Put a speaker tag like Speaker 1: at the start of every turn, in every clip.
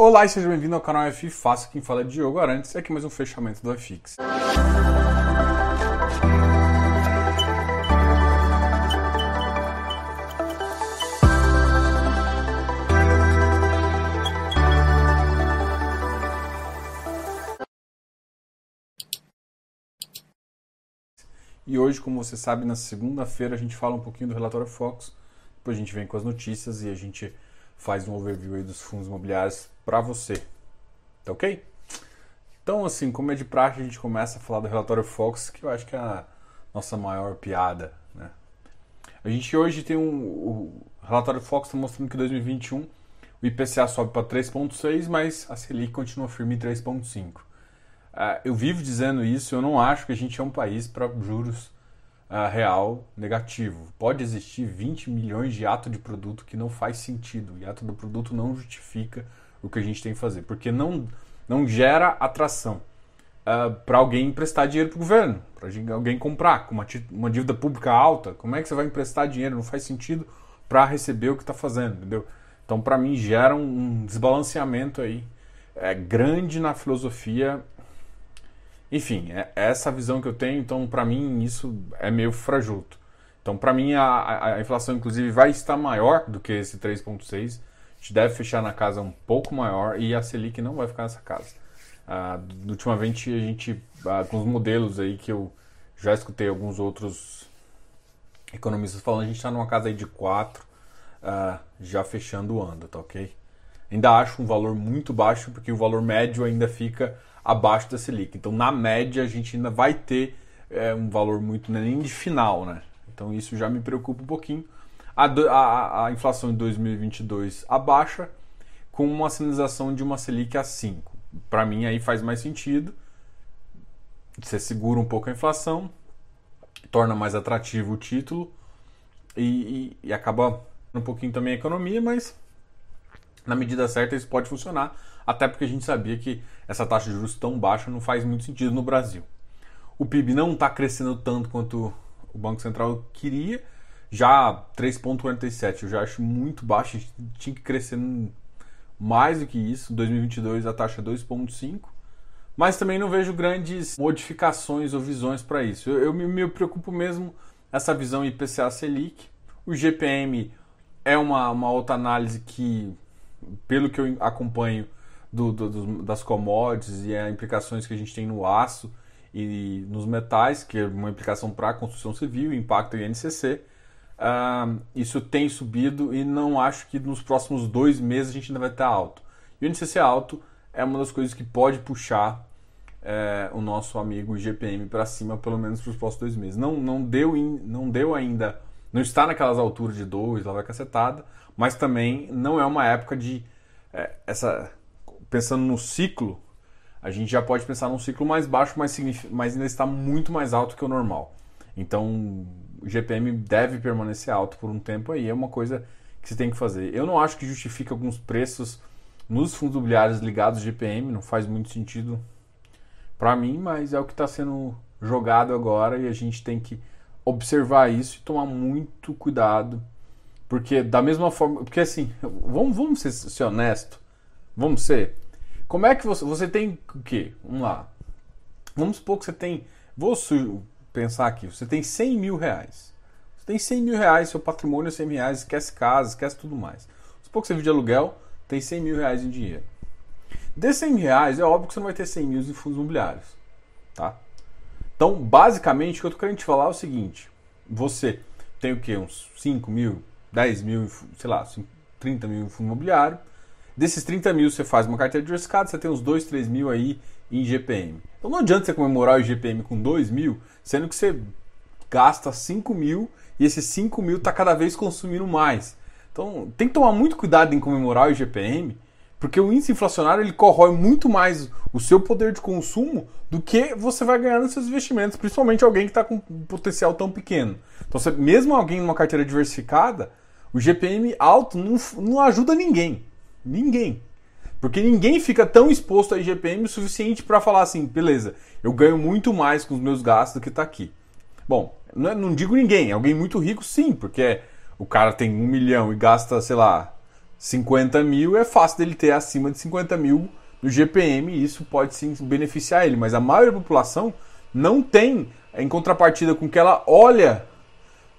Speaker 1: Olá e seja bem-vindo ao canal F Fácil, quem fala é Diogo Arantes e aqui mais um fechamento do FX. E hoje, como você sabe, na segunda-feira a gente fala um pouquinho do relatório Fox, depois a gente vem com as notícias e a gente faz um overview dos fundos imobiliários para você. Tá ok? Então, assim, como é de praxe, a gente começa a falar do relatório Fox, que eu acho que é a nossa maior piada, né? A gente hoje tem um... O relatório Fox está mostrando que em 2021 o IPCA sobe para 3,6, mas a Selic continua firme em 3,5. Uh, eu vivo dizendo isso, eu não acho que a gente é um país para juros uh, real negativo. Pode existir 20 milhões de ato de produto que não faz sentido. E ato do produto não justifica o que a gente tem que fazer, porque não, não gera atração uh, ah, para alguém emprestar dinheiro para o governo, para alguém comprar com uma, uma dívida pública alta. Como é que você vai emprestar dinheiro? Não faz sentido para receber o que está fazendo, entendeu? Então, para mim, gera um desbalanceamento aí é, grande na filosofia enfim, é, é essa visão que eu tenho, então para mim isso é meio frajuto. Então para mim a, a, inflação inclusive vai estar maior do que esse 3,6. A gente deve fechar na casa um pouco maior e a Selic não vai ficar nessa casa. Ah, ultimamente a gente, ah, com os modelos aí que eu já escutei alguns outros economistas falando, a gente está numa casa aí de 4, ah, já fechando o ano, tá ok? Ainda acho um valor muito baixo, porque o valor médio ainda fica abaixo da Selic. Então, na média, a gente ainda vai ter é, um valor muito é nem de final, né? Então, isso já me preocupa um pouquinho. A, a, a inflação de 2022 abaixa com uma sinalização de uma Selic a 5. Para mim, aí faz mais sentido. Você segura um pouco a inflação, torna mais atrativo o título e, e, e acaba um pouquinho também a economia, mas na medida certa isso pode funcionar, até porque a gente sabia que essa taxa de juros tão baixa não faz muito sentido no Brasil. O PIB não está crescendo tanto quanto o Banco Central queria, já 3,47 eu já acho muito baixo, a gente tinha que crescer mais do que isso. Em 2022 a taxa é 2,5, mas também não vejo grandes modificações ou visões para isso. Eu, eu me, me preocupo mesmo essa visão IPCA Selic. O GPM é uma, uma outra análise que pelo que eu acompanho do, do, das commodities e as implicações que a gente tem no aço e nos metais, que é uma implicação para a construção civil, impacto em NCC, uh, isso tem subido e não acho que nos próximos dois meses a gente ainda vai estar alto. E o NCC alto é uma das coisas que pode puxar é, o nosso amigo GPM para cima, pelo menos para os próximos dois meses. Não, não, deu in, não deu ainda, não está naquelas alturas de dois, lá vai cacetada, mas também não é uma época de é, essa pensando no ciclo, a gente já pode pensar num ciclo mais baixo, mas, mas ainda está muito mais alto que o normal. Então, o GPM deve permanecer alto por um tempo aí, é uma coisa que você tem que fazer. Eu não acho que justifique alguns preços nos fundos imobiliários ligados ao GPM, não faz muito sentido para mim, mas é o que está sendo jogado agora e a gente tem que observar isso e tomar muito cuidado porque da mesma forma. Porque assim, vamos, vamos ser, ser honesto. Vamos ser. Como é que você. Você tem o quê? Vamos lá. Vamos supor que você tem. Vou pensar aqui. Você tem 100 mil reais. Você tem 100 mil reais, seu patrimônio é 100 mil reais, esquece casa, esquece tudo mais. Supor que você vive de aluguel, tem 100 mil reais em dinheiro. Desses 100 mil reais, é óbvio que você não vai ter 100 mil em fundos imobiliários. Tá? Então, basicamente, o que eu tô querendo te falar é o seguinte: você tem o quê? Uns 5 mil, 10 mil, sei lá, 30 mil em fundo imobiliário. Desses 30 mil você faz uma carteira diversificada, você tem uns 2, 3 mil aí em GPM. Então não adianta você comemorar o IGPM com 2 mil, sendo que você gasta 5 mil e esses 5 mil está cada vez consumindo mais. Então tem que tomar muito cuidado em comemorar o IGPM, porque o índice inflacionário ele corrói muito mais o seu poder de consumo do que você vai ganhar nos seus investimentos, principalmente alguém que está com um potencial tão pequeno. Então, você, mesmo alguém numa carteira diversificada, o GPM alto não, não ajuda ninguém. Ninguém. Porque ninguém fica tão exposto a IGPM o suficiente para falar assim, beleza, eu ganho muito mais com os meus gastos do que está aqui. Bom, não, é, não, digo ninguém, alguém muito rico sim, porque o cara tem um milhão e gasta, sei lá, 50 mil, é fácil dele ter acima de 50 mil no GPM e isso pode sim beneficiar ele. Mas a maioria da população não tem, em contrapartida com que ela olha.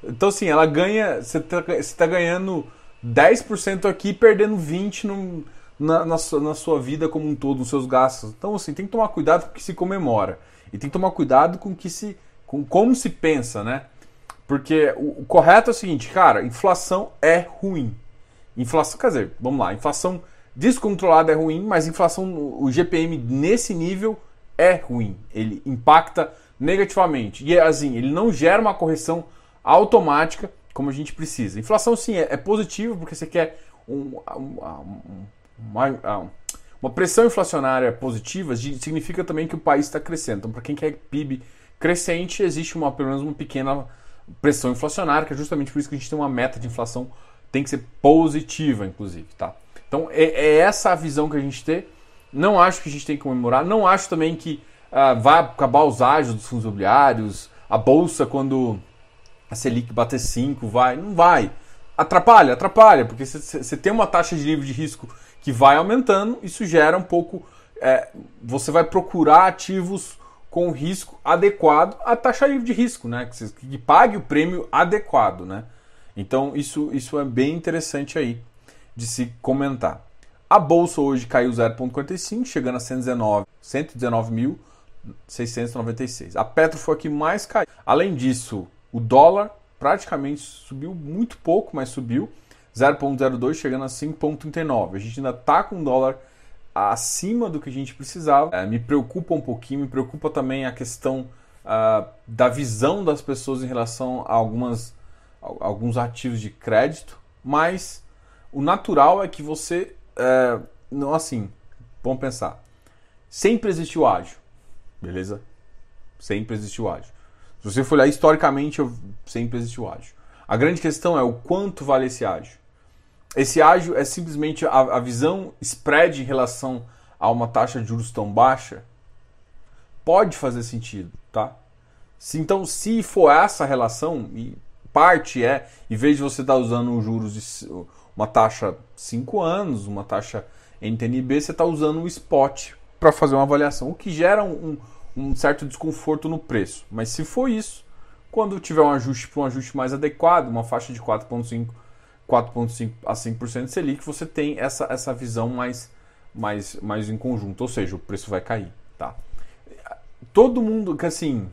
Speaker 1: Então, assim, ela ganha. Você está tá ganhando 10% aqui perdendo 20% no, na, na, sua, na sua vida como um todo, nos seus gastos. Então, assim, tem que tomar cuidado com o que se comemora. E tem que tomar cuidado com que se. com como se pensa, né? Porque o, o correto é o seguinte, cara, inflação é ruim. Inflação, quer dizer, vamos lá, inflação descontrolada é ruim, mas inflação, o GPM nesse nível é ruim. Ele impacta negativamente. E assim, ele não gera uma correção automática como a gente precisa. Inflação sim é, é positiva porque você quer um, um, uma, uma, pressão inflacionária positiva significa também que o país está crescendo. Então, para quem quer PIB crescente, existe uma, pelo menos uma pequena pressão inflacionária, que é justamente por isso que a gente tem uma meta de inflação tem que ser positiva, inclusive, tá? Então é, é essa a visão que a gente tem. Não acho que a gente tem que comemorar. Não acho também que uh, vai acabar os ágios dos fundos imobiliários. A bolsa, quando a Selic bater 5, vai. Não vai. Atrapalha, atrapalha, porque você tem uma taxa de nível de risco que vai aumentando, isso gera um pouco. É, você vai procurar ativos com risco adequado à taxa livre de risco, né? Que, que pague o prêmio adequado, né? Então isso, isso é bem interessante aí de se comentar. A bolsa hoje caiu 0,45, chegando a 119, 119.696. A Petro foi a que mais caiu. Além disso, o dólar praticamente subiu muito pouco, mas subiu 0,02, chegando a 5,39. A gente ainda está com o dólar acima do que a gente precisava. É, me preocupa um pouquinho, me preocupa também a questão uh, da visão das pessoas em relação a algumas alguns ativos de crédito, mas o natural é que você, é, não assim, vamos pensar, sempre existiu ágio, beleza? Sempre existiu ágio. Se você for olhar historicamente, sempre existiu ágio. A grande questão é o quanto vale esse ágio. Esse ágio é simplesmente a, a visão spread em relação a uma taxa de juros tão baixa. Pode fazer sentido, tá? Se, então, se for essa relação, e parte é, em vez de você estar tá usando os juros de uma taxa 5 anos, uma taxa NTNB, você está usando o spot para fazer uma avaliação, o que gera um, um, certo desconforto no preço. Mas se for isso, quando tiver um ajuste para um ajuste mais adequado, uma faixa de 4,5 4,5 a 5% de Selic, você tem essa, essa visão mais, mais, mais em conjunto, ou seja, o preço vai cair. Tá? Todo mundo, que assim,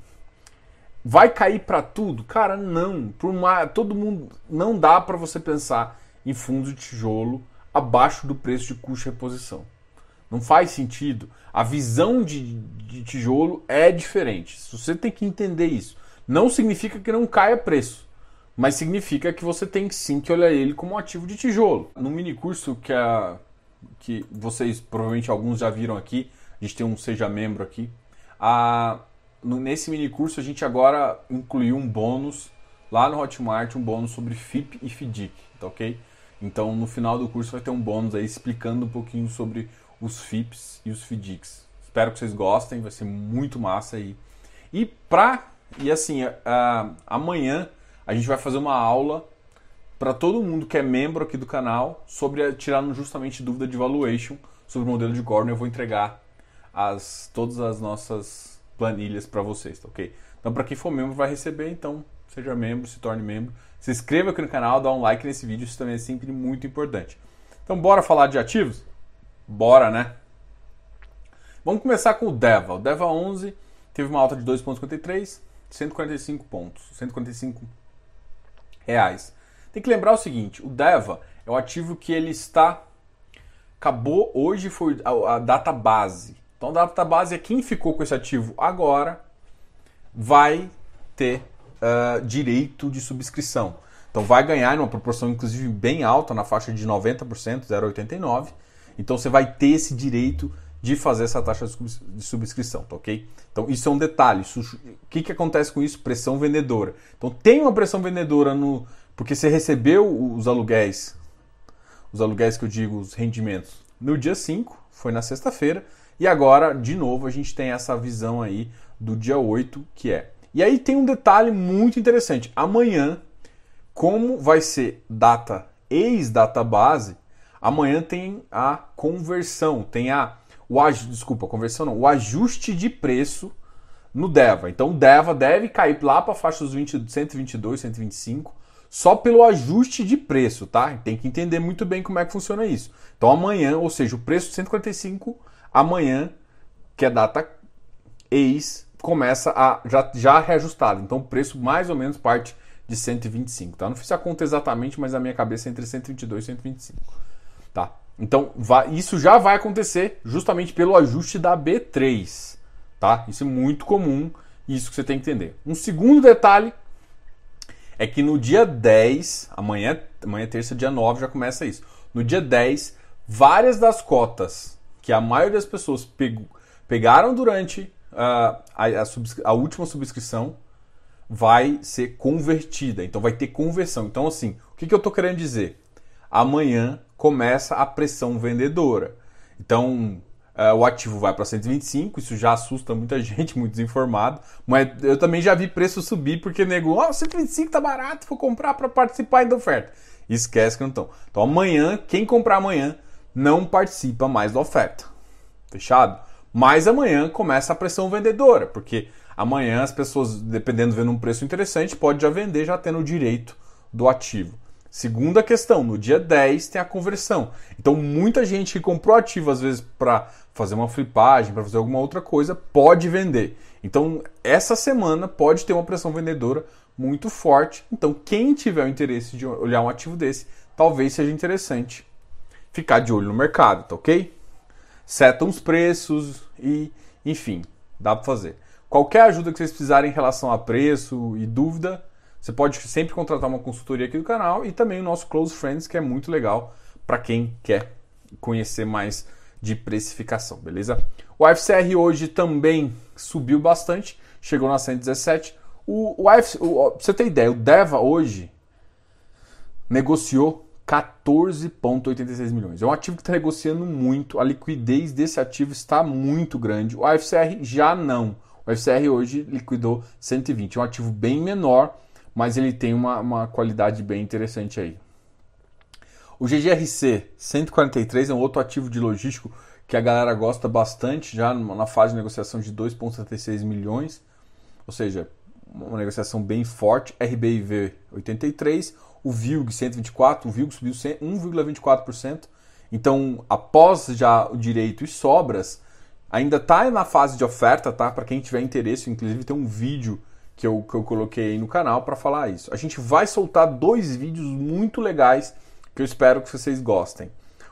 Speaker 1: Vai cair para tudo? Cara, não. Por uma, todo mundo não dá para você pensar em fundo de tijolo abaixo do preço de custo de reposição. Não faz sentido. A visão de, de tijolo é diferente. Você tem que entender isso. Não significa que não caia preço, mas significa que você tem sim que olhar ele como um ativo de tijolo. No mini curso que, a, que vocês provavelmente alguns já viram aqui, a gente tem um seja membro aqui. A, nesse mini curso a gente agora incluiu um bônus lá no Hotmart, um bônus sobre FIP e FDIC, tá ok? Então no final do curso vai ter um bônus aí explicando um pouquinho sobre os FIPs e os FDICs. Espero que vocês gostem, vai ser muito massa aí. E pra e assim, uh, amanhã a gente vai fazer uma aula para todo mundo que é membro aqui do canal sobre tirando justamente dúvida de valuation sobre o modelo de Gordon. Eu vou entregar as todas as nossas planilhas para vocês, tá ok? Então, para quem for membro, vai receber, então seja membro, se torne membro. Se inscreva aqui no canal, dá um like nesse vídeo, isso também é sempre muito importante. Então, bora falar de ativos? Bora, né? Vamos começar com o DEVA. O DEVA 11 teve uma alta de 2,53, 145 pontos, 145 reais. Tem que lembrar o seguinte, o DEVA é o ativo que ele está acabou hoje foi a, a data base então, da database é quem ficou com esse ativo agora vai ter uh, direito de subscrição. Então, vai ganhar em uma proporção, inclusive, bem alta, na faixa de 90%, 0,89%. Então, você vai ter esse direito de fazer essa taxa de subscrição, tá ok? Então, isso é um detalhe. O que, que acontece com isso? Pressão vendedora. Então, tem uma pressão vendedora no. Porque você recebeu os aluguéis, os aluguéis que eu digo, os rendimentos, no dia 5, foi na sexta-feira e agora, de novo, a gente tem essa visão aí do dia 8, que é. E aí tem um detalhe muito interessante. Amanhã, como vai ser data ex-data base, amanhã tem a conversão, tem a o desculpa, conversão não, o ajuste de preço no DEVA. Então o DEVA deve cair lá para a faixa dos 20, 122, 125, só pelo ajuste de preço, tá? Tem que entender muito bem como é que funciona isso. Então amanhã, ou seja, o preço de 145 amanhã, que é data ex, começa a já, já reajustado. Então o preço mais ou menos parte de 125, tá? Não fiz a conta exatamente, mas a minha cabeça é entre 122 e 125, tá? Então isso já vai acontecer justamente pelo ajuste da B3, tá? Isso é muito comum, isso que você tem que entender. Um segundo detalhe é que no dia 10, amanhã, amanhã é terça, dia 9 já começa isso. No dia 10, várias das cotas que a maioria das pessoas pegou, pegaram durante uh, a, a, a última subscrição vai ser convertida. Então vai ter conversão. Então, assim, o que, que eu estou querendo dizer? Amanhã começa a pressão vendedora. Então, uh, o ativo vai para 125, isso já assusta muita gente, muito desinformado. Mas eu também já vi preço subir porque negou, oh, 125 tá barato, vou comprar para participar da oferta. Esquece que não estão. Então, amanhã, quem comprar amanhã não participa mais da oferta. Fechado? Mas amanhã começa a pressão vendedora, porque amanhã as pessoas, dependendo vendo um preço interessante, pode já vender já tendo o direito do ativo. Segunda questão, no dia 10 tem a conversão. Então muita gente que comprou ativo às vezes para fazer uma flipagem, para fazer alguma outra coisa, pode vender. Então essa semana pode ter uma pressão vendedora muito forte. Então quem tiver o interesse de olhar um ativo desse, talvez seja interessante ficar de olho no mercado, tá ok? Setam os preços e, enfim, dá para fazer. Qualquer ajuda que vocês precisarem em relação a preço e dúvida, você pode sempre contratar uma consultoria aqui do canal e também o nosso Close Friends, que é muito legal para quem quer conhecer mais de precificação, beleza? O FCR hoje também subiu bastante, chegou na 117. O, o, UFC, o você ter ideia, o DEVA hoje negociou 14,86 milhões. É um ativo que está negociando muito, a liquidez desse ativo está muito grande. O AFCR já não. O AFCR hoje liquidou 120, é um ativo bem menor, mas ele tem uma, uma qualidade bem interessante aí. O GGRC 143 é um outro ativo de logístico que a galera gosta bastante, já na fase de negociação de 2,76 milhões, ou seja, uma negociação bem forte. RBIV 83, o VILG 124, o VILG subiu 1,24%. Então, após já o direito e sobras, ainda está na fase de oferta, tá? Para quem tiver interesse, inclusive tem um vídeo que eu, que eu coloquei no canal para falar isso. A gente vai soltar dois vídeos muito legais que eu espero que vocês gostem.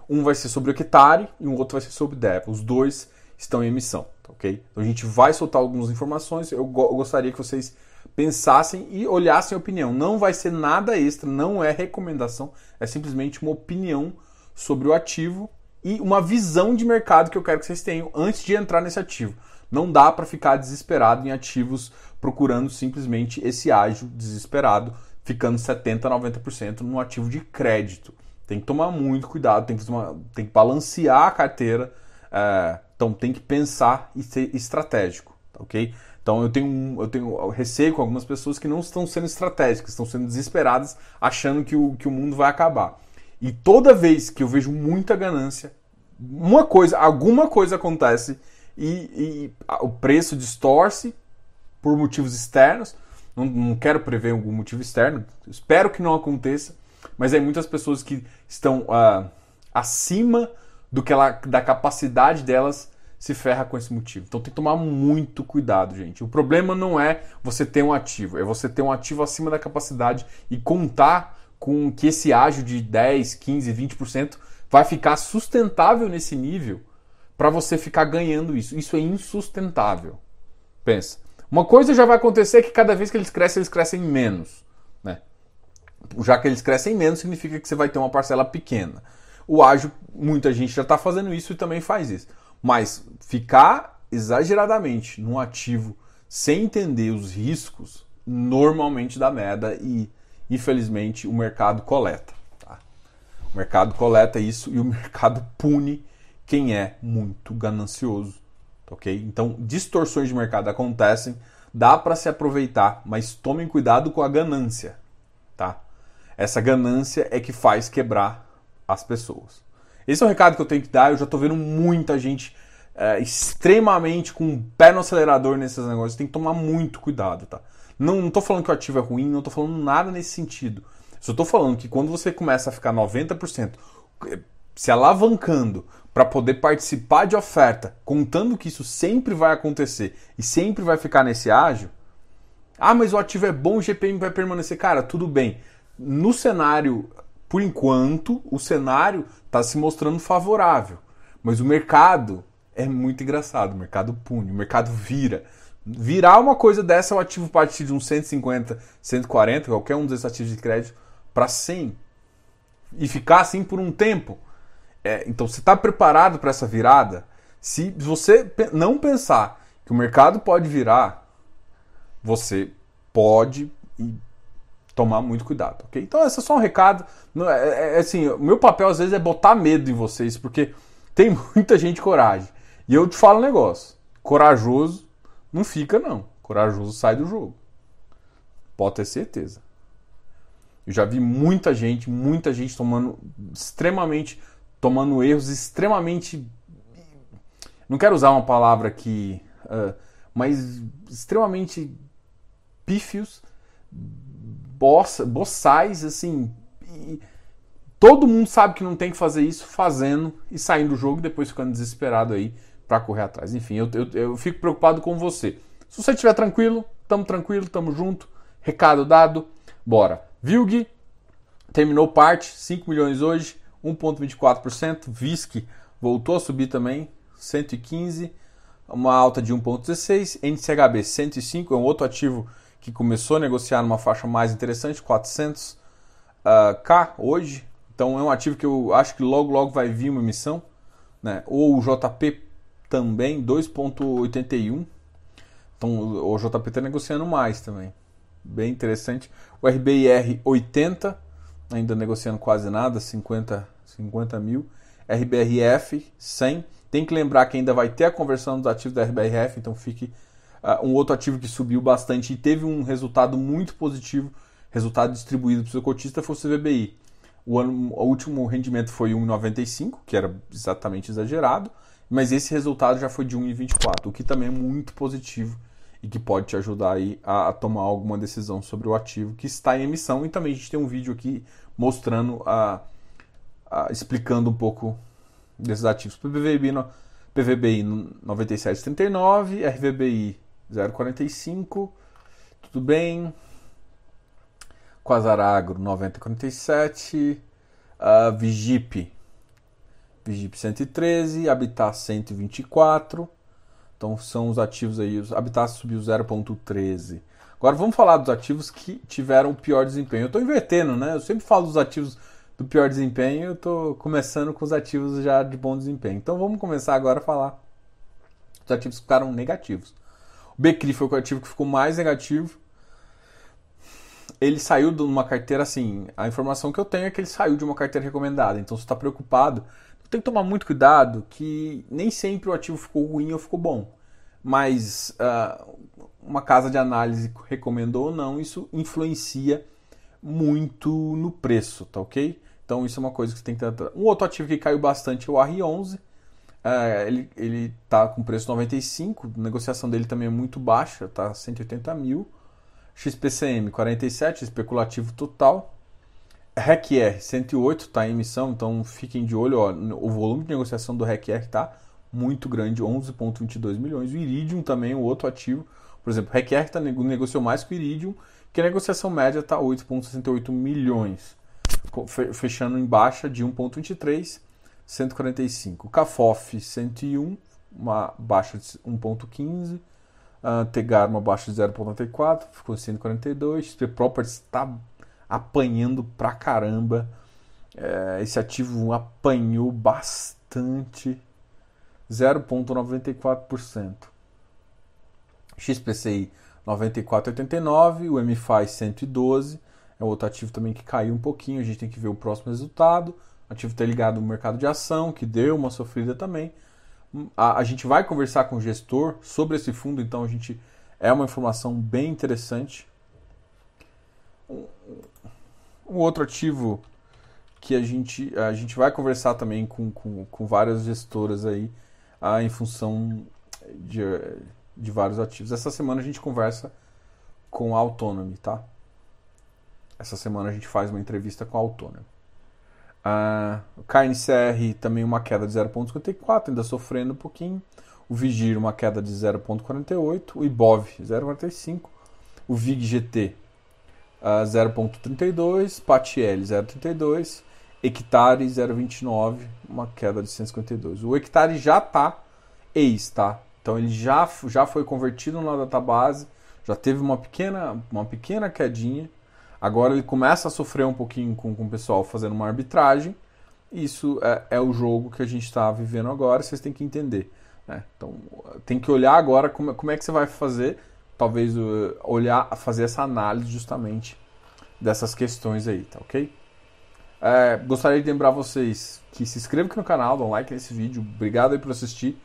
Speaker 1: Um vai ser sobre o Octari e um outro vai ser sobre DEP. Os dois estão em emissão, tá ok? Então a gente vai soltar algumas informações. Eu, go eu gostaria que vocês pensassem e olhassem a opinião. Não vai ser nada extra, não é recomendação, é simplesmente uma opinião sobre o ativo e uma visão de mercado que eu quero que vocês tenham antes de entrar nesse ativo. Não dá para ficar desesperado em ativos procurando simplesmente esse ágio desesperado, ficando 70, 90% no ativo de crédito. Tem que tomar muito cuidado, tem que, tomar, tem que balancear a carteira, é, então tem que pensar e ser estratégico, tá ok? Então eu tenho, eu tenho receio com algumas pessoas que não estão sendo estratégicas, estão sendo desesperadas, achando que o, que o mundo vai acabar. E toda vez que eu vejo muita ganância, uma coisa, alguma coisa acontece e, e o preço distorce por motivos externos. Não, não, quero prever algum motivo externo, espero que não aconteça, mas aí muitas pessoas que estão uh, acima do que ela, da capacidade delas se ferra com esse motivo. Então tem que tomar muito cuidado, gente. O problema não é você ter um ativo, é você ter um ativo acima da capacidade e contar com que esse ágio de 10, 15, 20% vai ficar sustentável nesse nível para você ficar ganhando isso. Isso é insustentável. Pensa. Uma coisa já vai acontecer que cada vez que eles crescem, eles crescem menos. Né? Já que eles crescem menos, significa que você vai ter uma parcela pequena. O ágio, muita gente já está fazendo isso e também faz isso. Mas ficar exageradamente num ativo sem entender os riscos, normalmente dá merda e infelizmente o mercado coleta. Tá? O mercado coleta isso e o mercado pune quem é muito ganancioso ok? Então, distorções de mercado acontecem, dá para se aproveitar, mas tomem cuidado com a ganância, tá? Essa ganância é que faz quebrar as pessoas. Esse é o recado que eu tenho que dar. Eu já tô vendo muita gente é, extremamente com o pé no acelerador nesses negócios. Tem que tomar muito cuidado, tá? Não, tô falando que o ativo é ruim, não tô falando nada nesse sentido. Só tô falando que quando você começa a ficar 90% eh, se alavancando para poder participar de oferta, contando que isso sempre vai acontecer e sempre vai ficar nesse ágio, ah, mas o ativo é bom, o GPM vai permanecer. Cara, tudo bem. No cenário, por enquanto, o cenário está se mostrando favorável. Mas o mercado é muito engraçado. O mercado pune, o mercado vira. Virar uma coisa dessa, o ativo partir de uns 150, 140, qualquer um desses ativos de crédito, para 100. E ficar assim por um tempo. É, então, você está preparado para essa virada? Se você não pensar que o mercado pode virar, você pode tomar muito cuidado, ok? Então, esse é só um recado. É, é, é, assim, o meu papel às vezes é botar medo em vocês, porque tem muita gente coragem. E eu te falo um negócio: corajoso não fica, não. Corajoso sai do jogo. Pode ter certeza. Eu já vi muita gente, muita gente tomando extremamente tomando erros extremamente. Não quero usar uma palavra aqui, uh, mas extremamente pífios, bossa, boçais, assim. todo mundo sabe que não tem que fazer isso, fazendo e saindo do jogo e depois ficando desesperado aí para correr atrás. Enfim, eu, eu, eu, fico preocupado com você. Se você estiver tranquilo, tamo tranquilo, tamo junto. Recado dado, bora. Vilg terminou parte, 5 milhões hoje. 1,24%. VISC voltou a subir também, 115, uma alta de 1,16. NCHB 105 é um outro ativo que começou a negociar numa faixa mais interessante, 400k uh, hoje. Então é um ativo que eu acho que logo logo vai vir uma emissão, né? Ou o JP também 2.81. Então o JP está negociando mais também. Bem interessante. O RBIR 80, ainda negociando quase nada, 50 50 mil. RBRF 100. Tem que lembrar que ainda vai ter a conversão dos ativos da RBRF, então fique uh, um outro ativo que subiu bastante e teve um resultado muito positivo, resultado distribuído para o seu cotista, foi o CVBI. O, ano, o último rendimento foi 1,95, que era exatamente exagerado, mas esse resultado já foi de 1,24, o que também é muito positivo e que pode te ajudar aí a, a, tomar alguma decisão sobre o ativo que está em emissão. E também a gente tem um vídeo aqui mostrando a explicando um pouco desses ativos. PVBI, no, PVBI 97,39, RVBI 0,45, tudo bem. Quasaragro 90,47, uh, Vigip, Vigip 113, Habitat 124. Então são os ativos aí, os Habitat subiu 0,13. Agora vamos falar dos ativos que tiveram o pior desempenho. Eu estou invertendo, né? Eu sempre falo dos ativos do pior desempenho, eu estou começando com os ativos já de bom desempenho. Então vamos começar agora a falar dos ativos que ficaram negativos. O Becri foi o ativo que ficou mais negativo. Ele saiu de uma carteira assim. A informação que eu tenho é que ele saiu de uma carteira recomendada. Então, se está preocupado, tem que tomar muito cuidado que nem sempre o ativo ficou ruim ou ficou bom. Mas uh, uma casa de análise recomendou ou não, isso influencia muito no preço, tá ok? Então isso é uma coisa que você tem que ter. Um outro ativo que caiu bastante é o R11. É, ele, ele tá com preço 95, a negociação dele também é muito baixa, tá 180 mil. XPCM 47, especulativo total. RECR 108 está em emissão, então fiquem de olho. Ó, o volume de negociação do RECR está muito grande, 11,22 milhões. O Iridium também, o outro ativo. Por exemplo, RECR tá, negociou mais que o Iridium, que a negociação média está 8,68 milhões fechando em baixa de 1,23, 145. CAFOF 101, uma baixa de 1,15. Uh, Tegar, uma baixa de 0,94, ficou 142. XP Properties está apanhando pra caramba. É, esse ativo apanhou bastante, 0,94%. XPCI 94,89, o MFI 112 é outro ativo também que caiu um pouquinho, a gente tem que ver o próximo resultado. O ativo está ligado no mercado de ação, que deu uma sofrida também. A, a, gente vai conversar com o gestor sobre esse fundo, então a gente é uma informação bem interessante. Um, um outro ativo que a gente, a gente vai conversar também com, com, com várias gestoras aí ah, em função de, de vários ativos. Essa semana a gente conversa com a Autonomy, tá? Essa semana a gente faz uma entrevista com a Autonomy. Ah, o KNCR também uma queda de 0,54, ainda sofrendo um pouquinho. O Vigir uma queda de 0,48. O Ibov 0,45. O VIG GT uh, 0,32. PATL 0,32. Hectare 0,29, uma queda de 152. O hectare já está ex, tá? Então ele já, já foi convertido na database, já teve uma pequena, uma pequena quedinha. Agora ele começa a sofrer um pouquinho com, com o pessoal fazendo uma arbitragem. Isso é, é o jogo que a gente está vivendo agora, vocês têm que entender. Né? Então tem que olhar agora como, como é que você vai fazer, talvez uh, olhar, fazer essa análise justamente dessas questões aí, tá ok? É, gostaria de lembrar vocês que se inscrevam aqui no canal, dão like nesse vídeo. Obrigado aí por assistir.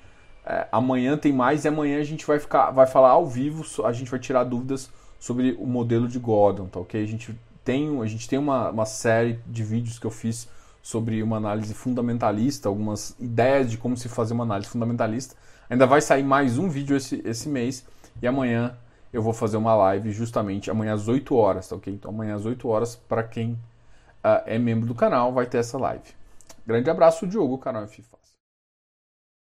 Speaker 1: É, amanhã tem mais e amanhã a gente vai ficar, vai falar ao vivo, a gente vai tirar dúvidas sobre o modelo de Gordon, tá ok? A gente tem, a gente tem uma, uma série de vídeos que eu fiz sobre uma análise fundamentalista, algumas ideias de como se fazer uma análise fundamentalista. Ainda vai sair mais um vídeo esse, esse mês e amanhã eu vou fazer uma live justamente amanhã às 8 horas, tá ok? Então amanhã às 8 horas para quem uh, é membro do canal, vai ter essa live. Grande abraço, Diogo, canal F Fácil.